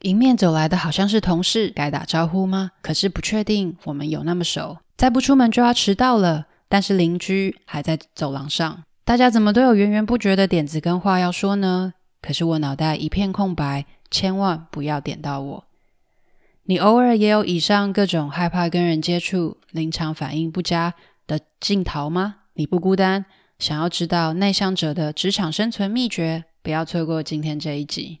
迎面走来的好像是同事，该打招呼吗？可是不确定我们有那么熟。再不出门就要迟到了，但是邻居还在走廊上。大家怎么都有源源不绝的点子跟话要说呢？可是我脑袋一片空白，千万不要点到我。你偶尔也有以上各种害怕跟人接触、临场反应不佳的镜头吗？你不孤单。想要知道内向者的职场生存秘诀，不要错过今天这一集。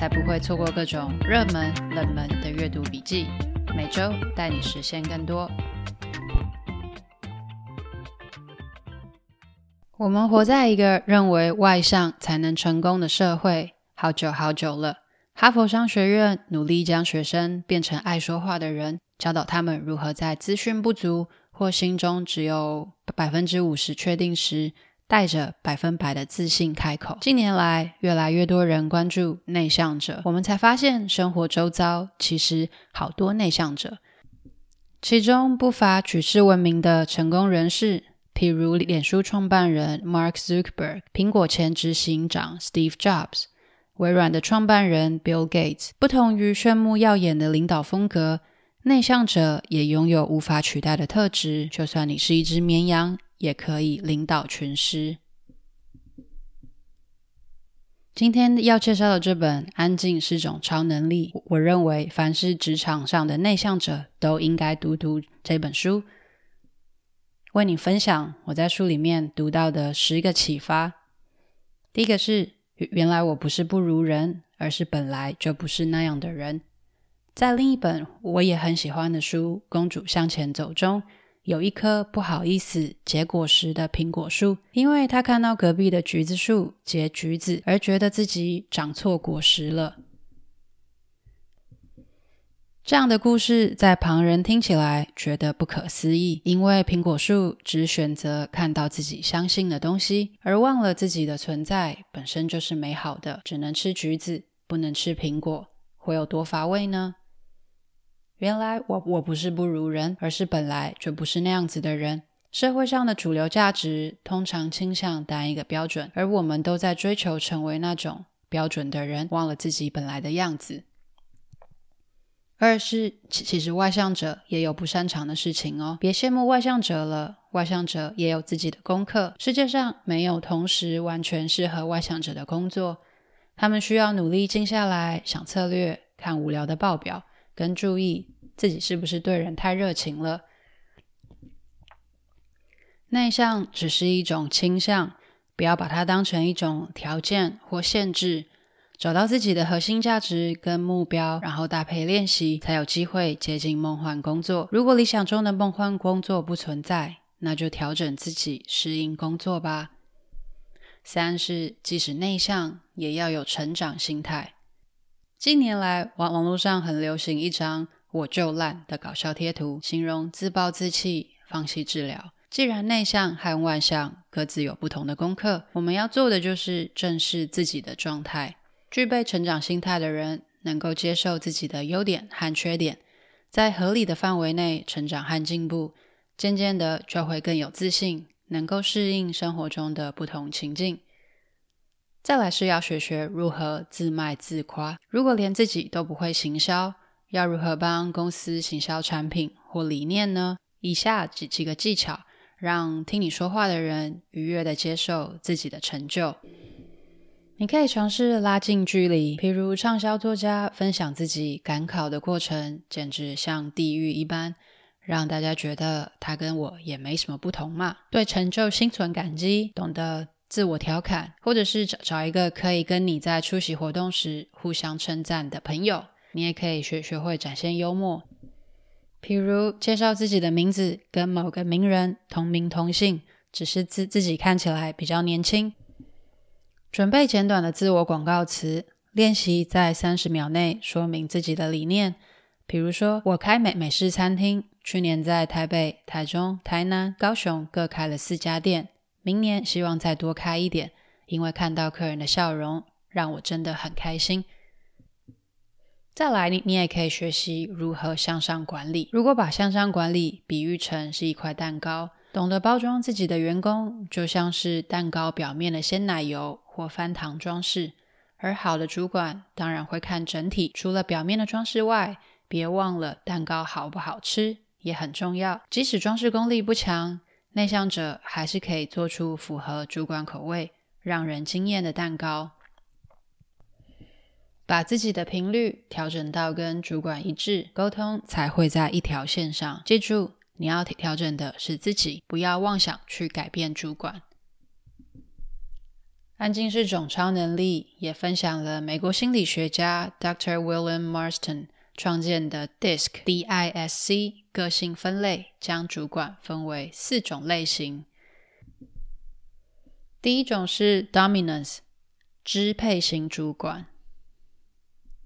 才不会错过各种热门、冷门的阅读笔记，每周带你实现更多。我们活在一个认为外向才能成功的社会，好久好久了。哈佛商学院努力将学生变成爱说话的人，教导他们如何在资讯不足或心中只有百分之五十确定时，带着百分百的自信开口。近年来，越来越多人关注内向者，我们才发现生活周遭其实好多内向者，其中不乏举世闻名的成功人士，譬如脸书创办人 Mark Zuckerberg、苹果前执行长 Steve Jobs、微软的创办人 Bill Gates。不同于炫目耀眼的领导风格，内向者也拥有无法取代的特质。就算你是一只绵羊，也可以领导群师。今天要介绍的这本《安静是种超能力》，我认为凡是职场上的内向者都应该读读这本书。为你分享我在书里面读到的十个启发。第一个是，原来我不是不如人，而是本来就不是那样的人。在另一本我也很喜欢的书《公主向前走》中。有一棵不好意思结果实的苹果树，因为他看到隔壁的橘子树结橘子，而觉得自己长错果实了。这样的故事在旁人听起来觉得不可思议，因为苹果树只选择看到自己相信的东西，而忘了自己的存在本身就是美好的。只能吃橘子，不能吃苹果，会有多乏味呢？原来我我不是不如人，而是本来就不是那样子的人。社会上的主流价值通常倾向单一个标准，而我们都在追求成为那种标准的人，忘了自己本来的样子。二是其其实外向者也有不擅长的事情哦，别羡慕外向者了，外向者也有自己的功课。世界上没有同时完全适合外向者的工作，他们需要努力静下来想策略，看无聊的报表。跟注意自己是不是对人太热情了。内向只是一种倾向，不要把它当成一种条件或限制。找到自己的核心价值跟目标，然后搭配练习，才有机会接近梦幻工作。如果理想中的梦幻工作不存在，那就调整自己，适应工作吧。三是，即使内向，也要有成长心态。近年来，网网络上很流行一张“我就烂”的搞笑贴图，形容自暴自弃、放弃治疗。既然内向和外向各自有不同的功课，我们要做的就是正视自己的状态。具备成长心态的人，能够接受自己的优点和缺点，在合理的范围内成长和进步，渐渐的就会更有自信，能够适应生活中的不同情境。再来是要学学如何自卖自夸。如果连自己都不会行销，要如何帮公司行销产品或理念呢？以下几几个技巧，让听你说话的人愉悦地接受自己的成就。你可以尝试拉近距离，譬如畅销作家分享自己赶考的过程，简直像地狱一般，让大家觉得他跟我也没什么不同嘛。对成就心存感激，懂得。自我调侃，或者是找找一个可以跟你在出席活动时互相称赞的朋友。你也可以学学会展现幽默，譬如介绍自己的名字跟某个名人同名同姓，只是自自己看起来比较年轻。准备简短的自我广告词，练习在三十秒内说明自己的理念。比如说，我开美美式餐厅，去年在台北、台中、台南、高雄各开了四家店，明年希望再多开一点，因为看到客人的笑容，让我真的很开心。再来，你你也可以学习如何向上管理。如果把向上管理比喻成是一块蛋糕，懂得包装自己的员工，就像是蛋糕表面的鲜奶油或翻糖装饰。而好的主管当然会看整体，除了表面的装饰外，别忘了蛋糕好不好吃也很重要。即使装饰功力不强，内向者还是可以做出符合主管口味、让人惊艳的蛋糕。把自己的频率调整到跟主管一致，沟通才会在一条线上。记住，你要调整的是自己，不要妄想去改变主管。安静是种超能力，也分享了美国心理学家 Dr. William Marston。创建的 DISC。D I S C 个性分类将主管分为四种类型。第一种是 Dominance 支配型主管，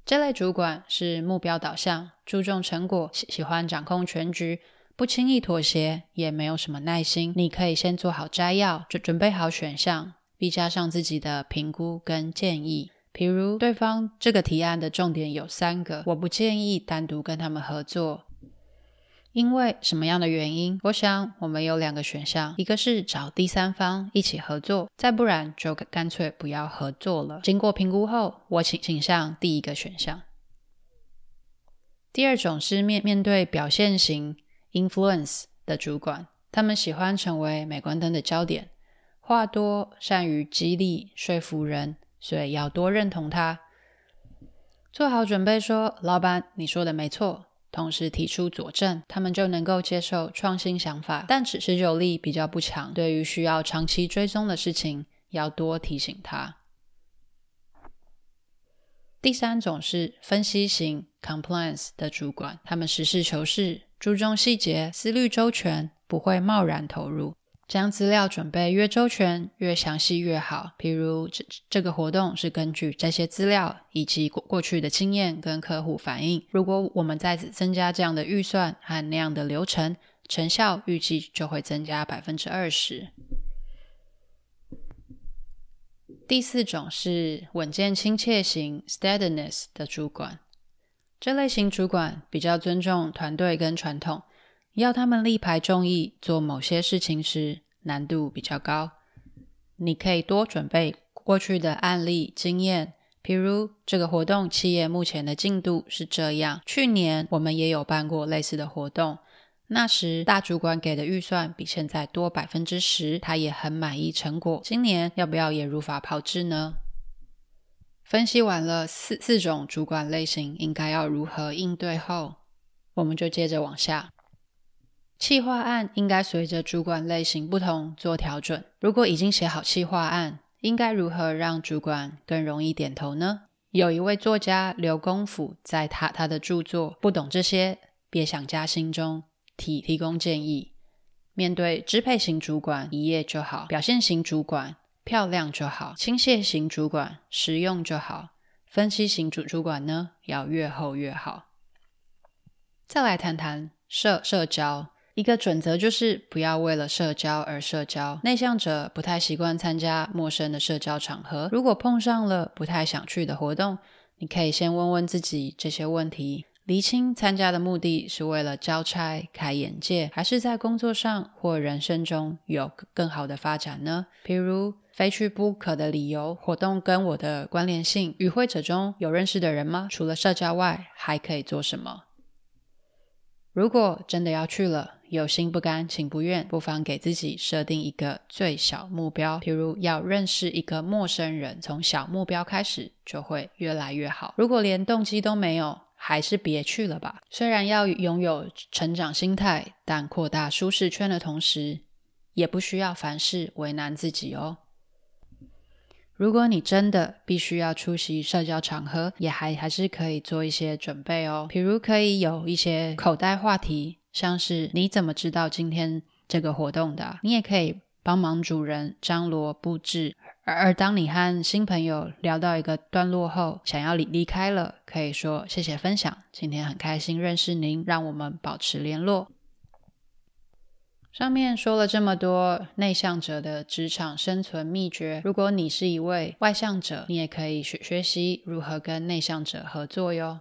这类主管是目标导向，注重成果，喜喜欢掌控全局，不轻易妥协，也没有什么耐心。你可以先做好摘要，准准备好选项，并加上自己的评估跟建议。比如，对方这个提案的重点有三个，我不建议单独跟他们合作，因为什么样的原因？我想我们有两个选项，一个是找第三方一起合作，再不然就干脆不要合作了。经过评估后，我倾倾向第一个选项。第二种是面面对表现型 influence 的主管，他们喜欢成为镁光灯的焦点，话多，善于激励说服人。所以要多认同他，做好准备说：“老板，你说的没错。”同时提出佐证，他们就能够接受创新想法。但持持久力比较不强，对于需要长期追踪的事情，要多提醒他。第三种是分析型 compliance 的主管，他们实事求是，注重细节，思虑周全，不会贸然投入。将资料准备越周全、越详细越好。譬如这这个活动是根据这些资料以及过过去的经验跟客户反映。如果我们再次增加这样的预算和那样的流程，成效预计就会增加百分之二十。第四种是稳健亲切型 （steadiness） 的主管，这类型主管比较尊重团队跟传统。要他们力排众议做某些事情时，难度比较高。你可以多准备过去的案例经验，譬如这个活动企业目前的进度是这样。去年我们也有办过类似的活动，那时大主管给的预算比现在多百分之十，他也很满意成果。今年要不要也如法炮制呢？分析完了四四种主管类型应该要如何应对后，我们就接着往下。企划案应该随着主管类型不同做调整。如果已经写好企划案，应该如何让主管更容易点头呢？有一位作家刘公甫在他他的著作《不懂这些别想加薪》中提提供建议：面对支配型主管一页就好，表现型主管漂亮就好，倾泻型主管实用就好，分析型主主管呢要越厚越好。再来谈谈社社交。一个准则就是不要为了社交而社交。内向者不太习惯参加陌生的社交场合。如果碰上了不太想去的活动，你可以先问问自己这些问题，厘清参加的目的是为了交差、开眼界，还是在工作上或人生中有更好的发展呢？比如非去不可的理由，活动跟我的关联性，与会者中有认识的人吗？除了社交外，还可以做什么？如果真的要去了，有心不甘情不愿，不妨给自己设定一个最小目标，譬如要认识一个陌生人，从小目标开始就会越来越好。如果连动机都没有，还是别去了吧。虽然要拥有成长心态，但扩大舒适圈的同时，也不需要凡事为难自己哦。如果你真的必须要出席社交场合，也还还是可以做一些准备哦。比如可以有一些口袋话题，像是你怎么知道今天这个活动的？你也可以帮忙主人张罗布置。而而当你和新朋友聊到一个段落后，想要离离开了，可以说谢谢分享，今天很开心认识您，让我们保持联络。上面说了这么多内向者的职场生存秘诀，如果你是一位外向者，你也可以学学习如何跟内向者合作哟。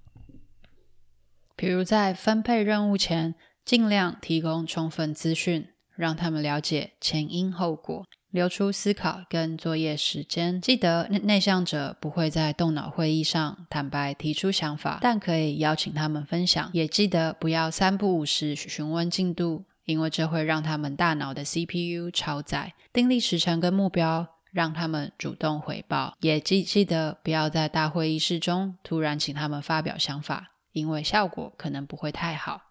比如在分配任务前，尽量提供充分资讯，让他们了解前因后果。留出思考跟作业时间。记得内内向者不会在动脑会议上坦白提出想法，但可以邀请他们分享。也记得不要三不五时询问进度，因为这会让他们大脑的 CPU 超载。订立时程跟目标，让他们主动回报。也记记得不要在大会议室中突然请他们发表想法，因为效果可能不会太好。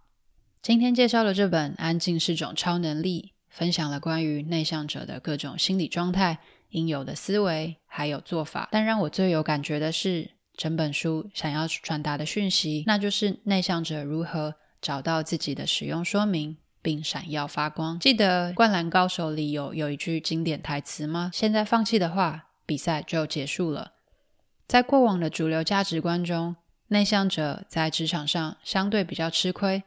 今天介绍的这本《安静是种超能力》。分享了关于内向者的各种心理状态、应有的思维，还有做法。但让我最有感觉的是，整本书想要传达的讯息，那就是内向者如何找到自己的使用说明，并闪耀发光。记得《灌篮高手》里有有一句经典台词吗？现在放弃的话，比赛就结束了。在过往的主流价值观中，内向者在职场上相对比较吃亏。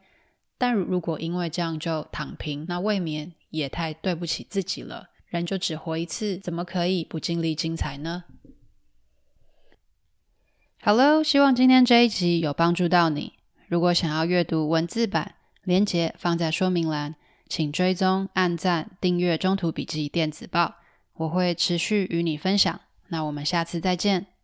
但如果因为这样就躺平，那未免也太对不起自己了。人就只活一次，怎么可以不尽力精彩呢？？Hello，，希望今天这一集有帮助到你。如果想要阅读文字版，连结放在说明栏，请追踪、按赞、订阅中途笔记电子报，我会持续与你分享。那我们下次再见。